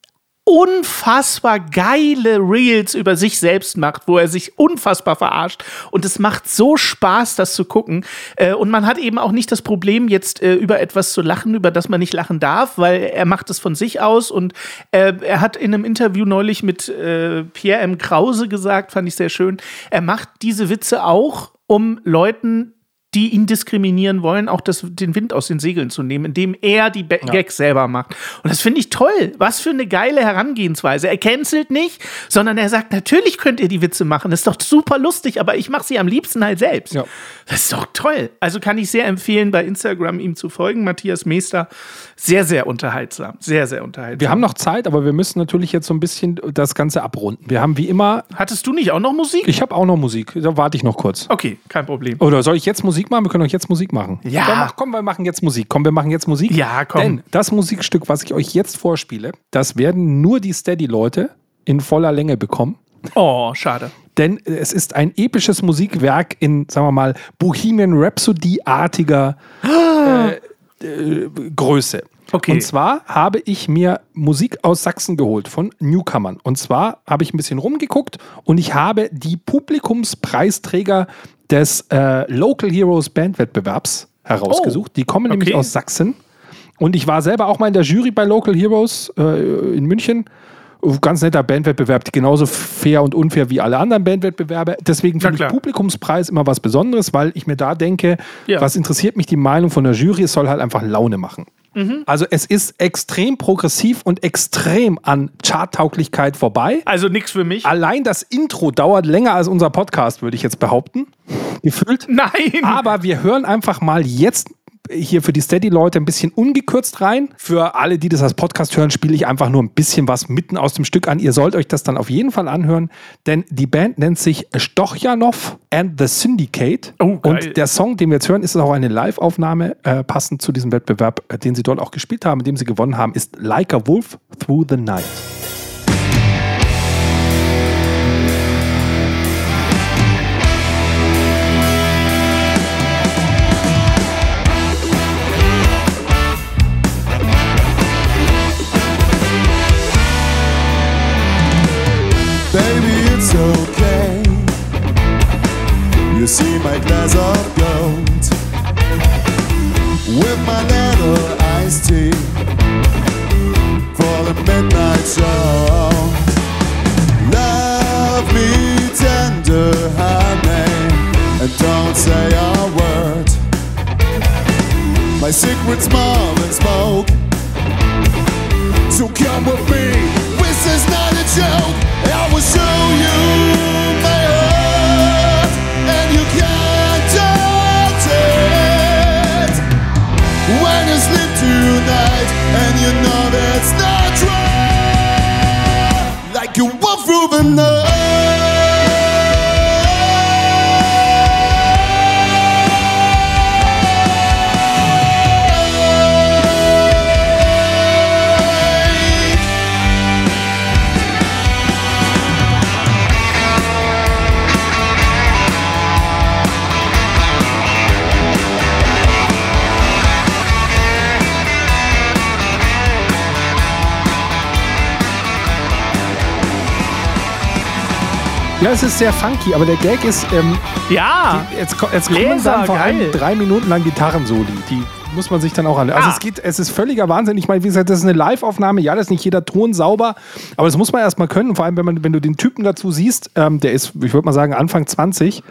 [SPEAKER 2] unfassbar geile Reels über sich selbst macht, wo er sich unfassbar verarscht. Und es macht so Spaß, das zu gucken. Äh, und man hat eben auch nicht das Problem, jetzt äh, über etwas zu lachen, über das man nicht lachen darf, weil er macht es von sich aus. Und äh, er hat in einem Interview neulich mit Pierre M. Krause gesagt, fand ich sehr schön, er macht diese Witze auch, um Leuten die ihn diskriminieren wollen, auch das, den Wind aus den Segeln zu nehmen, indem er die Be Gags selber macht. Und das finde ich toll. Was für eine geile Herangehensweise. Er cancelt nicht, sondern er sagt, natürlich könnt ihr die Witze machen. Das ist doch super lustig, aber ich mache sie am liebsten halt selbst.
[SPEAKER 1] Ja.
[SPEAKER 2] Das ist doch toll. Also kann ich sehr empfehlen, bei Instagram ihm zu folgen. Matthias Meester. Sehr, sehr unterhaltsam. Sehr, sehr unterhaltsam.
[SPEAKER 1] Wir haben noch Zeit, aber wir müssen natürlich jetzt so ein bisschen das Ganze abrunden. Wir haben wie immer,
[SPEAKER 2] Hattest du nicht auch noch Musik?
[SPEAKER 1] ich habe auch noch Musik, da warte ich noch kurz.
[SPEAKER 2] okay, kein Problem.
[SPEAKER 1] Oder soll ich jetzt Musik machen? Wir können auch jetzt Musik machen.
[SPEAKER 2] Ja.
[SPEAKER 1] Komm, komm, wir machen jetzt Musik. Komm, wir machen jetzt Musik.
[SPEAKER 2] Ja, komm.
[SPEAKER 1] Denn das Musikstück, was ich euch jetzt vorspiele, das werden nur die Steady-Leute in voller Länge bekommen.
[SPEAKER 2] Oh, schade.
[SPEAKER 1] Denn äh, es ist ein episches Musikwerk in, sagen wir mal, Bohemian Rhapsody-artiger äh, äh, Größe.
[SPEAKER 2] Okay.
[SPEAKER 1] Und zwar habe ich mir Musik aus Sachsen geholt von Newcomern. Und zwar habe ich ein bisschen rumgeguckt und ich habe die Publikumspreisträger des äh, Local Heroes Bandwettbewerbs herausgesucht. Die kommen nämlich
[SPEAKER 2] Okay.
[SPEAKER 1] aus Sachsen. Und ich war selber auch mal in der Jury bei Local Heroes äh, in München. Ganz netter Bandwettbewerb, genauso fair und unfair wie alle anderen Bandwettbewerbe. Deswegen finde ich. Publikumspreis immer was Besonderes, weil ich mir da denke,
[SPEAKER 2] Ja.
[SPEAKER 1] was interessiert mich die Meinung von der Jury? Es soll halt einfach Laune machen.
[SPEAKER 2] Mhm.
[SPEAKER 1] Also es ist extrem progressiv und extrem an Charttauglichkeit vorbei.
[SPEAKER 2] Also nichts für mich.
[SPEAKER 1] Allein das Intro dauert länger als unser Podcast, würde ich jetzt behaupten. Gefühlt.
[SPEAKER 2] Nein.
[SPEAKER 1] Aber wir hören einfach mal jetzt hier für die Steady-Leute ein bisschen ungekürzt rein. Für alle, die das als Podcast hören, spiele ich einfach nur ein bisschen was mitten aus dem Stück an. Ihr sollt euch das dann auf jeden Fall anhören, denn die Band nennt sich Stochjanov and the Syndicate.
[SPEAKER 2] Oh.
[SPEAKER 1] Und der Song, den wir jetzt hören, ist auch eine Live-Aufnahme, äh, passend zu diesem Wettbewerb, äh, den sie dort auch gespielt haben, in dem sie gewonnen haben, ist Like a Wolf Through the Night. Ja, es ist sehr funky, aber der Gag ist, ähm,
[SPEAKER 2] Ja.
[SPEAKER 1] jetzt, ko- jetzt kommen
[SPEAKER 2] Bläser,
[SPEAKER 1] dann vor allem drei Minuten lang Gitarrensoli. Die muss man sich dann auch an. Also
[SPEAKER 2] Ah.
[SPEAKER 1] es geht, es ist völliger Wahnsinn. Ich meine, wie gesagt, das ist eine Live-Aufnahme. Ja, das ist nicht jeder Ton sauber, aber das muss man erstmal können. Vor allem, wenn man, wenn du den Typen dazu siehst, ähm, der ist, ich würde mal sagen, Anfang 20.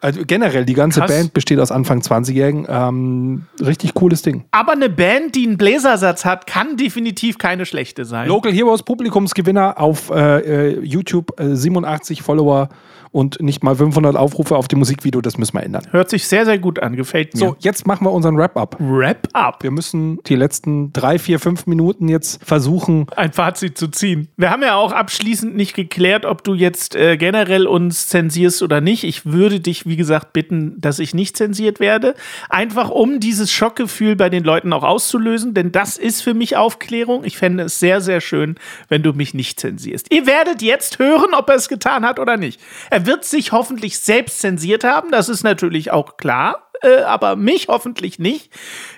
[SPEAKER 1] Also generell, die ganze
[SPEAKER 2] Krass.
[SPEAKER 1] Band besteht aus Anfang 20-Jährigen. Ähm, richtig cooles Ding.
[SPEAKER 2] Aber eine Band, die einen Bläsersatz hat, kann definitiv keine schlechte sein.
[SPEAKER 1] Local Heroes Publikumsgewinner auf äh, äh, YouTube, äh, 87 Follower und nicht mal 500 Aufrufe auf dem Musikvideo. Das müssen wir ändern.
[SPEAKER 2] Hört sich sehr, sehr gut an. Gefällt mir.
[SPEAKER 1] So, jetzt machen wir unseren Wrap-up.
[SPEAKER 2] Wrap up.
[SPEAKER 1] Wir müssen die letzten drei, vier, fünf Minuten jetzt versuchen.
[SPEAKER 2] ein Fazit zu ziehen. Wir haben ja auch abschließend nicht geklärt, ob du jetzt äh, generell uns zensierst oder nicht. Ich würde dich, wie gesagt, bitten, dass ich nicht zensiert werde. Einfach um dieses Schockgefühl bei den Leuten auch auszulösen, denn das ist für mich Aufklärung. Ich fände es sehr, sehr schön, wenn du mich nicht zensierst. Ihr werdet jetzt hören, ob er es getan hat oder nicht. Er wird sich hoffentlich selbst zensiert haben, das ist natürlich auch klar. Äh, aber mich hoffentlich nicht.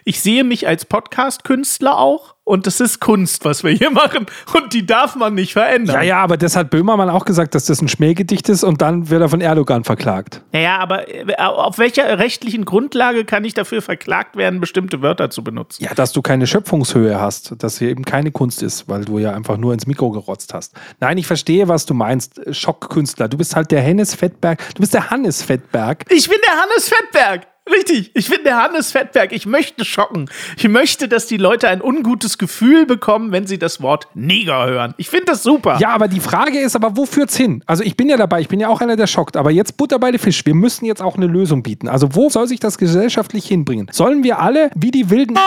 [SPEAKER 2] Ich sehe mich als Podcast-Künstler auch und das ist Kunst, was wir hier machen und die darf man nicht verändern.
[SPEAKER 1] Ja, ja, aber das hat Böhmermann auch gesagt, dass das ein Schmähgedicht ist und dann wird er von Erdogan verklagt.
[SPEAKER 2] Naja, aber äh, auf welcher rechtlichen Grundlage kann ich dafür verklagt werden, bestimmte Wörter zu benutzen?
[SPEAKER 1] Ja, dass du keine Schöpfungshöhe hast, dass hier eben keine Kunst ist, weil du ja einfach nur ins Mikro gerotzt hast. Nein, ich verstehe, was du meinst. Schockkünstler. Du bist halt der Hennes Fettberg. Du bist der Hannes Fettberg.
[SPEAKER 2] Ich bin der Hannes Fettberg. Richtig, ich bin der Hannes Fettberg. Ich möchte schocken. Ich möchte, dass die Leute ein ungutes Gefühl bekommen, wenn sie das Wort Neger hören. Ich finde das super.
[SPEAKER 1] Ja, aber die Frage ist aber, wo führt's hin? Also ich bin ja dabei, ich bin ja auch einer, der schockt, aber jetzt Butter bei den Fisch. Wir müssen jetzt auch eine Lösung bieten. Also wo soll sich das gesellschaftlich hinbringen? Sollen wir alle wie die wilden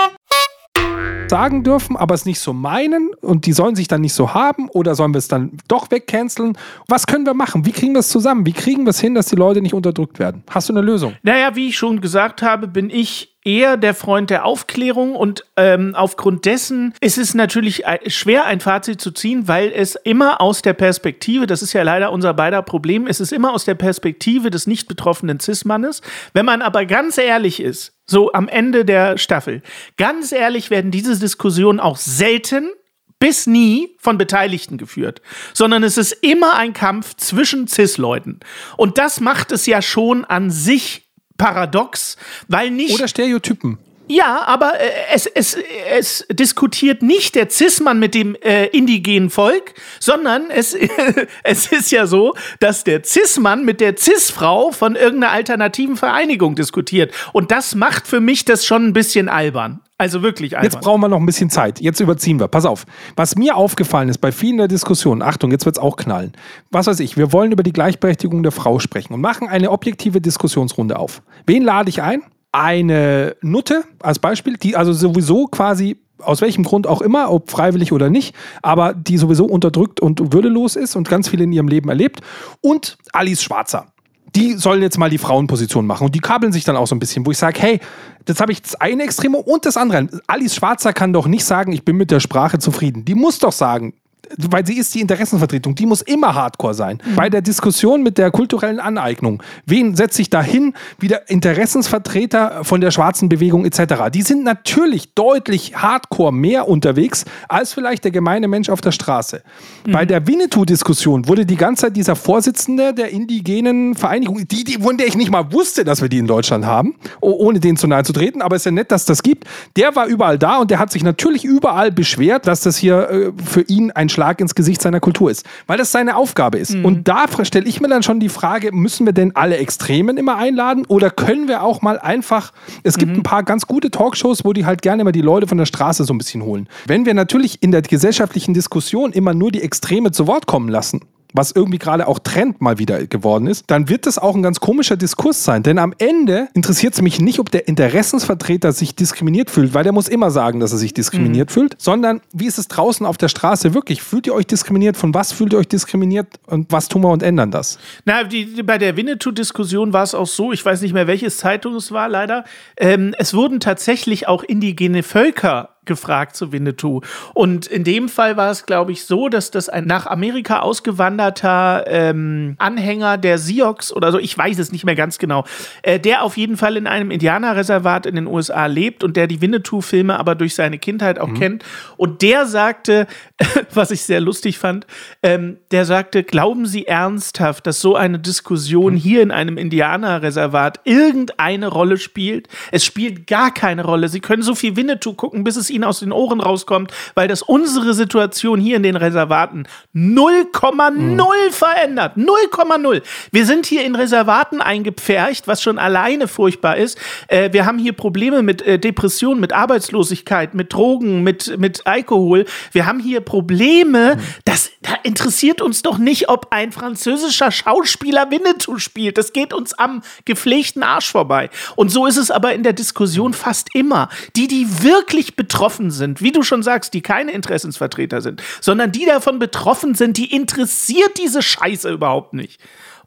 [SPEAKER 1] sagen dürfen, aber es nicht so meinen und die sollen sich dann nicht so haben oder sollen wir es dann doch wegcanceln? Was können wir machen? Wie kriegen wir es zusammen? Wie kriegen wir es hin, dass die Leute nicht unterdrückt werden? Hast du eine Lösung?
[SPEAKER 2] Naja, wie ich schon gesagt habe, bin ich eher der Freund der Aufklärung und ähm, aufgrund dessen ist es natürlich schwer, ein Fazit zu ziehen, weil es immer aus der Perspektive, das ist ja leider unser beider Problem, es ist immer aus der Perspektive des nicht betroffenen Cis-Mannes. Wenn man aber ganz ehrlich ist, so am Ende der Staffel, ganz ehrlich werden diese Diskussionen auch selten bis nie von Beteiligten geführt, sondern es ist immer ein Kampf zwischen CIS-Leuten. Und das macht es ja schon an sich paradox, weil nicht.
[SPEAKER 1] Oder Stereotypen.
[SPEAKER 2] Ja, aber äh, es, es, es diskutiert nicht der Cis-Mann mit dem äh, indigenen Volk, sondern es, es ist ja so, dass der Cis-Mann mit der Cis-Frau von irgendeiner alternativen Vereinigung diskutiert. Und das macht für mich das schon ein bisschen albern. Also wirklich albern.
[SPEAKER 1] Jetzt brauchen wir noch ein bisschen Zeit. Jetzt überziehen wir. Pass auf. Was mir aufgefallen ist bei vielen der Diskussionen, Achtung, jetzt wird es auch knallen. Was weiß ich, wir wollen über die Gleichberechtigung der Frau sprechen und machen eine objektive Diskussionsrunde auf. Wen lade ich ein? Eine Nutte als Beispiel, die also sowieso quasi aus welchem Grund auch immer, ob freiwillig oder nicht, aber die sowieso unterdrückt und würdelos ist und ganz viel in ihrem Leben erlebt. Und Alice Schwarzer die sollen jetzt mal die Frauenposition machen. Und die kabeln sich dann auch so ein bisschen, wo ich sage, hey, jetzt habe ich das eine Extreme und das andere. Alice Schwarzer kann doch nicht sagen, ich bin mit der Sprache zufrieden. Die muss doch sagen, weil sie ist die Interessenvertretung, die muss immer hardcore sein. Mhm. Bei der Diskussion mit der kulturellen Aneignung, wen setze ich da hin? Wieder Interessensvertreter von der schwarzen Bewegung etc. Die sind natürlich deutlich hardcore mehr unterwegs als vielleicht der gemeine Mensch auf der Straße. Mhm. Bei der Winnetou-Diskussion wurde die ganze Zeit dieser Vorsitzende der indigenen Vereinigung, die, die, von der ich nicht mal wusste, dass wir die in Deutschland haben, ohne denen zu nahe zu treten, aber es ist ja nett, dass das gibt, der war überall da und der hat sich natürlich überall beschwert, dass das hier äh, für ihn ein Schlag ins Gesicht seiner Kultur ist, weil das seine Aufgabe ist. Mhm. Und da stelle ich mir dann schon die Frage, müssen wir denn alle Extremen immer einladen oder können wir auch mal einfach, es gibt mhm. ein paar ganz gute Talkshows, wo die halt gerne immer die Leute von der Straße so ein bisschen holen. Wenn wir natürlich in der gesellschaftlichen Diskussion immer nur die Extreme zu Wort kommen lassen, was irgendwie gerade auch Trend mal wieder geworden ist, dann wird das auch ein ganz komischer Diskurs sein. Denn am Ende interessiert es mich nicht, ob der Interessensvertreter sich diskriminiert fühlt, weil der muss immer sagen, dass er sich diskriminiert mhm. fühlt, sondern wie ist es draußen auf der Straße wirklich? Fühlt ihr euch diskriminiert? Von was fühlt ihr euch diskriminiert? Und was tun wir und ändern das?
[SPEAKER 2] Na, die, bei der Winnetou-Diskussion war es auch so, ich weiß nicht mehr, welches Zeitung es war, leider. Ähm, es wurden tatsächlich auch indigene Völker gefragt zu Winnetou. Und in dem Fall war es, glaube ich, so, dass das ein nach Amerika ausgewanderter ähm, Anhänger der Sioux oder so, ich weiß es nicht mehr ganz genau, äh, der auf jeden Fall in einem Indianerreservat in den USA lebt und der die Winnetou-Filme aber durch seine Kindheit auch mhm. kennt. Und der sagte, was ich sehr lustig fand, ähm, der sagte, glauben Sie ernsthaft, dass so eine Diskussion mhm. hier in einem Indianerreservat irgendeine Rolle spielt? Es spielt gar keine Rolle. Sie können so viel Winnetou gucken, bis es ihnen aus den Ohren rauskommt, weil das unsere Situation hier in den Reservaten 0,0 mhm. verändert. 0,0. Wir sind hier in Reservaten eingepfercht, was schon alleine furchtbar ist. Äh, wir haben hier Probleme mit äh, Depressionen, mit Arbeitslosigkeit, mit Drogen, mit, mit Alkohol. Wir haben hier Probleme. Mhm. Das, da interessiert uns doch nicht, ob ein französischer Schauspieler Winnetou spielt. Das geht uns am gepflegten Arsch vorbei. Und so ist es aber in der Diskussion fast immer. Die, die wirklich betroffen betroffen sind, wie du schon sagst, die keine Interessensvertreter sind, sondern die davon betroffen sind, die interessiert diese Scheiße überhaupt nicht.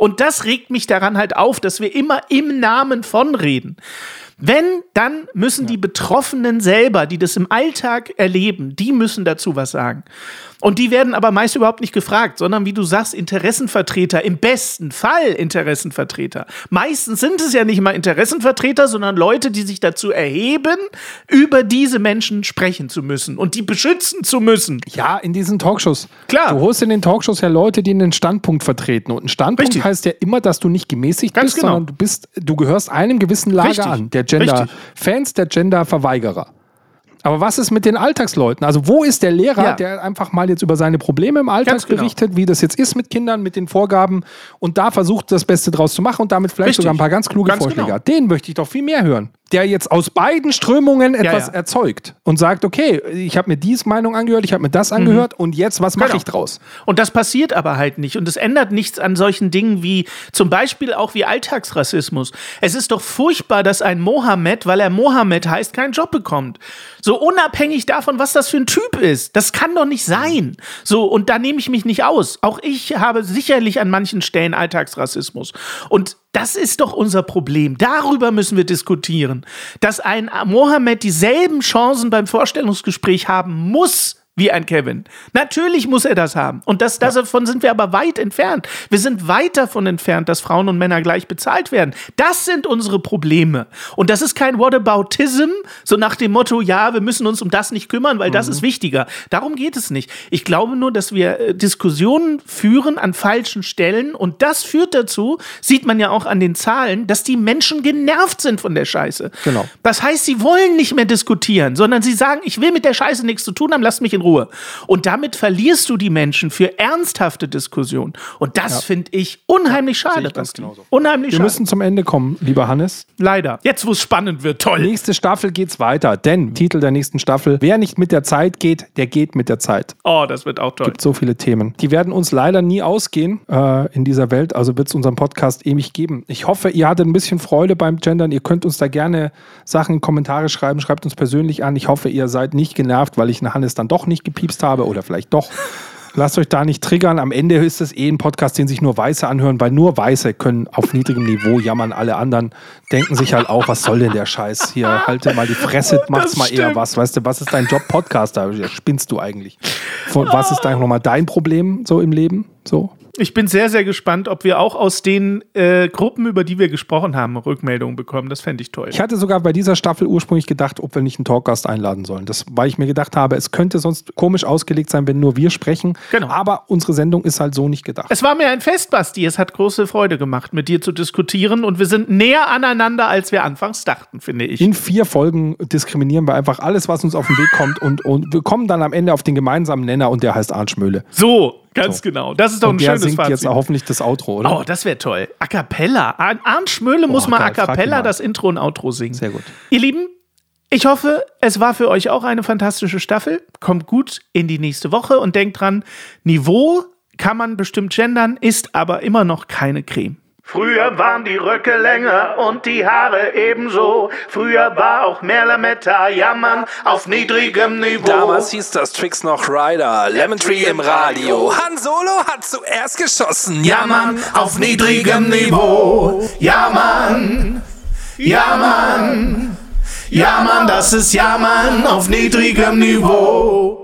[SPEAKER 2] Und das regt mich daran halt auf, dass wir immer im Namen von reden. Wenn, dann müssen die Betroffenen selber, die das im Alltag erleben, die müssen dazu was sagen. Und die werden aber meist überhaupt nicht gefragt, sondern wie du sagst, Interessenvertreter, im besten Fall Interessenvertreter. Meistens sind es ja nicht mal Interessenvertreter, sondern Leute, die sich dazu erheben, über diese Menschen sprechen zu müssen und die beschützen zu müssen.
[SPEAKER 1] Ja, in diesen Talkshows.
[SPEAKER 2] Klar.
[SPEAKER 1] Du holst in den Talkshows ja Leute, die einen Standpunkt vertreten. Und ein Standpunkt
[SPEAKER 2] Richtig.
[SPEAKER 1] heißt ja immer, dass du nicht gemäßigt
[SPEAKER 2] Ganz
[SPEAKER 1] bist,
[SPEAKER 2] genau.
[SPEAKER 1] sondern du bist, du gehörst einem gewissen Lager
[SPEAKER 2] Richtig.
[SPEAKER 1] an. Der. Gender-Fans, der Gender-Verweigerer. Aber was ist mit den Alltagsleuten? Also wo ist der Lehrer,
[SPEAKER 2] Ja.
[SPEAKER 1] der einfach mal jetzt über seine Probleme im Alltag
[SPEAKER 2] genau.
[SPEAKER 1] berichtet, wie das jetzt ist mit Kindern, mit den Vorgaben und da versucht, das Beste draus zu machen und damit vielleicht
[SPEAKER 2] Richtig.
[SPEAKER 1] sogar ein paar ganz kluge
[SPEAKER 2] Ganz
[SPEAKER 1] Vorschläge
[SPEAKER 2] genau.
[SPEAKER 1] hat. Den möchte ich doch viel mehr hören. Der jetzt aus beiden Strömungen etwas
[SPEAKER 2] ja.
[SPEAKER 1] erzeugt und sagt, okay, ich habe mir dies Meinung angehört, ich habe mir das angehört und jetzt, was mache
[SPEAKER 2] Genau.
[SPEAKER 1] ich draus?
[SPEAKER 2] Und das passiert aber halt nicht. Und es ändert nichts an solchen Dingen wie zum Beispiel auch wie Alltagsrassismus. Es ist doch furchtbar, dass ein Mohammed, weil er Mohammed heißt, keinen Job bekommt. So unabhängig davon, was das für ein Typ ist. Das kann doch nicht sein. So, und da nehme ich mich nicht aus. Auch ich habe sicherlich an manchen Stellen Alltagsrassismus. Und das ist doch unser Problem. Darüber müssen wir diskutieren. Dass ein Mohammed dieselben Chancen beim Vorstellungsgespräch haben muss wie ein Kevin. Natürlich muss er das haben. Und das, davon sind wir aber weit entfernt. Wir sind weit davon entfernt, dass Frauen und Männer gleich bezahlt werden. Das sind unsere Probleme. Und das ist kein Whataboutism, so nach dem Motto, ja, wir müssen uns um das nicht kümmern, weil das ist wichtiger. Darum geht es nicht. Ich glaube nur, dass wir äh, Diskussionen führen an falschen Stellen. Und das führt dazu, sieht man ja auch an den Zahlen, dass die Menschen genervt sind von der Scheiße.
[SPEAKER 1] Genau.
[SPEAKER 2] Das heißt, sie wollen nicht mehr diskutieren, sondern sie sagen, ich will mit der Scheiße nichts zu tun haben, lasst mich in Ruhe. Und damit verlierst du die Menschen für ernsthafte Diskussionen. Und das finde ich unheimlich schade.
[SPEAKER 1] ganz
[SPEAKER 2] Basti.
[SPEAKER 1] genauso.
[SPEAKER 2] Unheimlich
[SPEAKER 1] Wir
[SPEAKER 2] schade.
[SPEAKER 1] müssen zum Ende kommen, lieber Hannes.
[SPEAKER 2] Leider. Jetzt, wo es spannend wird, toll.
[SPEAKER 1] Nächste Staffel geht's weiter, denn Titel der nächsten Staffel: Wer nicht mit der Zeit geht, der geht mit der Zeit.
[SPEAKER 2] Oh, das wird auch toll.
[SPEAKER 1] So viele Themen. Die werden uns leider nie ausgehen äh, in dieser Welt, also wird es unseren Podcast ewig geben. Ich hoffe, ihr hattet ein bisschen Freude beim Gendern. Ihr könnt uns da gerne Sachen in Kommentare schreiben, schreibt uns persönlich an. Ich hoffe, ihr seid nicht genervt, weil ich Hannes dann doch nicht gepiepst habe oder vielleicht doch. Lasst euch da nicht triggern. Am Ende ist es eh ein Podcast, den sich nur Weiße anhören, weil nur Weiße können auf niedrigem Niveau jammern. Alle anderen denken sich halt auch, was soll denn der Scheiß hier? Halte mal die Fresse, macht's mal eher was. Weißt du, was ist dein Job? Podcaster? Spinnst du eigentlich? Von, was ist da nochmal dein Problem so im Leben? So?
[SPEAKER 2] Ich bin sehr, sehr gespannt, ob wir auch aus den äh, Gruppen, über die wir gesprochen haben, Rückmeldungen bekommen. Das fände ich toll.
[SPEAKER 1] Ich hatte sogar bei dieser Staffel ursprünglich gedacht, ob wir nicht einen Talkgast einladen sollen. Das, weil ich mir gedacht habe, es könnte sonst komisch ausgelegt sein, wenn nur wir sprechen.
[SPEAKER 2] Genau.
[SPEAKER 1] Aber unsere Sendung ist halt so nicht gedacht.
[SPEAKER 2] Es war mir ein Fest, Basti. Es hat große Freude gemacht, mit dir zu diskutieren. Und wir sind näher aneinander, als wir anfangs dachten, finde ich.
[SPEAKER 1] In vier Folgen diskriminieren wir einfach alles, was uns auf den Weg kommt und, und wir kommen dann am Ende auf den gemeinsamen Nenner und der heißt Arndt Schmöhle.
[SPEAKER 2] So, ganz genau. Das ist doch
[SPEAKER 1] Und
[SPEAKER 2] ein
[SPEAKER 1] der
[SPEAKER 2] schönes
[SPEAKER 1] singt
[SPEAKER 2] Fazit.
[SPEAKER 1] jetzt hoffentlich das Outro, oder?
[SPEAKER 2] Oh, das wäre toll. A cappella. Ar- Arndt Schmöhle muss mal
[SPEAKER 1] geil,
[SPEAKER 2] a cappella das Intro und Outro singen.
[SPEAKER 1] Sehr gut.
[SPEAKER 2] Ihr Lieben, ich hoffe, es war für euch auch eine fantastische Staffel. Kommt gut in die nächste Woche und denkt dran, Niveau kann man bestimmt gendern, ist aber immer noch keine Creme.
[SPEAKER 3] Früher waren die Röcke länger und die Haare ebenso. Früher war auch mehr Lametta, jammern auf niedrigem Niveau.
[SPEAKER 4] Damals hieß das Tricks noch Ryder, Lemon Tree im Radio. Han Solo hat zuerst geschossen. Ja, Mann,
[SPEAKER 3] auf niedrigem Niveau. Ja, Mann. Ja, Mann. Ja, Mann, das ist Ja, Mann auf niedrigem Niveau.